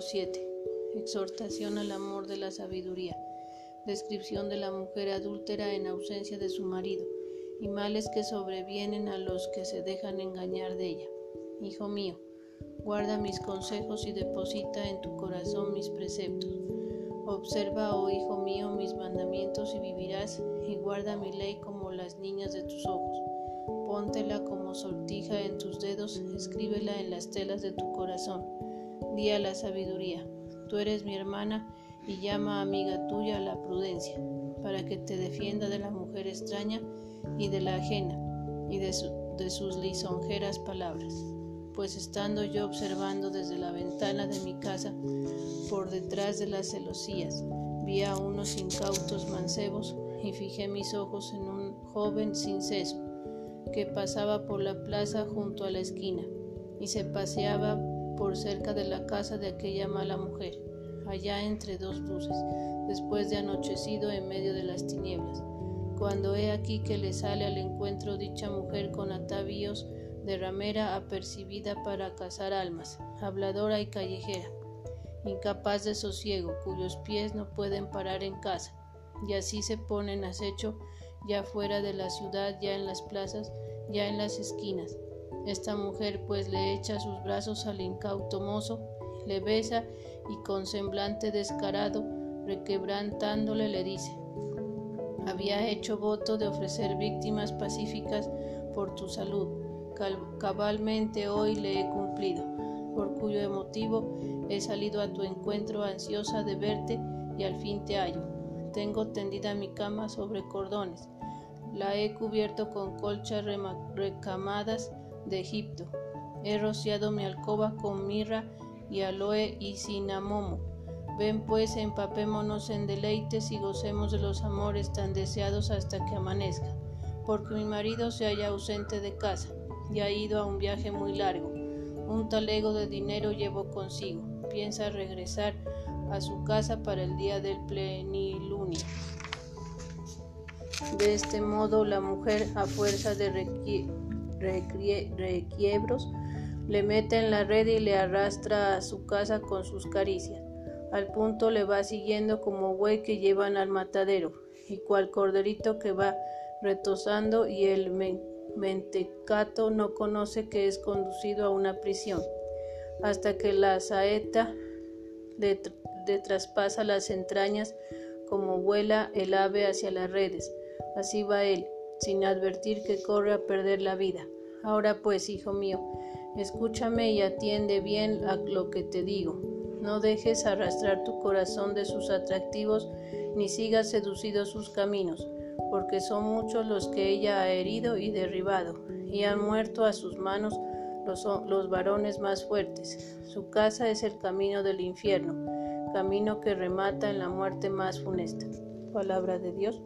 7. Exhortación al amor de la sabiduría. Descripción de la mujer adúltera en ausencia de su marido y males que sobrevienen a los que se dejan engañar de ella. Hijo mío, guarda mis consejos y deposita en tu corazón mis preceptos. Observa, oh hijo mío, mis mandamientos y vivirás, y guarda mi ley como las niñas de tus ojos. Póntela como sortija en tus dedos, escríbela en las telas de tu corazón. Di a la sabiduría, tú eres mi hermana, y llama amiga tuya la prudencia, para que te defienda de la mujer extraña y de la ajena, y de, de sus lisonjeras palabras. Pues estando yo observando desde la ventana de mi casa, por detrás de las celosías, vi a unos incautos mancebos y fijé mis ojos en un joven sin seso que pasaba por la plaza junto a la esquina y se paseaba por cerca de la casa de aquella mala mujer, allá entre dos luces, después de anochecido en medio de las tinieblas, cuando he aquí que le sale al encuentro dicha mujer con atavíos de ramera apercibida para cazar almas, habladora y callejera, incapaz de sosiego, cuyos pies no pueden parar en casa, y así se ponen acecho ya fuera de la ciudad, ya en las plazas, ya en las esquinas, esta mujer pues le echa sus brazos al incauto mozo, le besa y con semblante descarado, requebrantándole, le dice, había hecho voto de ofrecer víctimas pacíficas por tu salud, cabalmente hoy le he cumplido, por cuyo motivo he salido a tu encuentro ansiosa de verte y al fin te hallo. Tengo tendida mi cama sobre cordones, la he cubierto con colchas recamadas, de Egipto. He rociado mi alcoba con mirra y aloe y cinamomo. Ven pues, empapémonos en deleites y gocemos de los amores tan deseados hasta que amanezca, porque mi marido se halla ausente de casa y ha ido a un viaje muy largo. Un talego de dinero llevo consigo. Piensa regresar a su casa para el día del plenilunio. De este modo la mujer, a fuerza de requiebros, le mete en la red y le arrastra a su casa con sus caricias. Al punto le va siguiendo como buey que llevan al matadero, y cual corderito que va retosando y el mentecato no conoce que es conducido a una prisión, hasta que la saeta le, le traspasa las entrañas como vuela el ave hacia las redes. Así va él, sin advertir que corre a perder la vida. Ahora pues, hijo mío, escúchame y atiende bien a lo que te digo. No dejes arrastrar tu corazón de sus atractivos, ni sigas seducidos sus caminos, porque son muchos los que ella ha herido y derribado, y han muerto a sus manos los, los varones más fuertes. Su casa es el camino del infierno, camino que remata en la muerte más funesta. Palabra de Dios.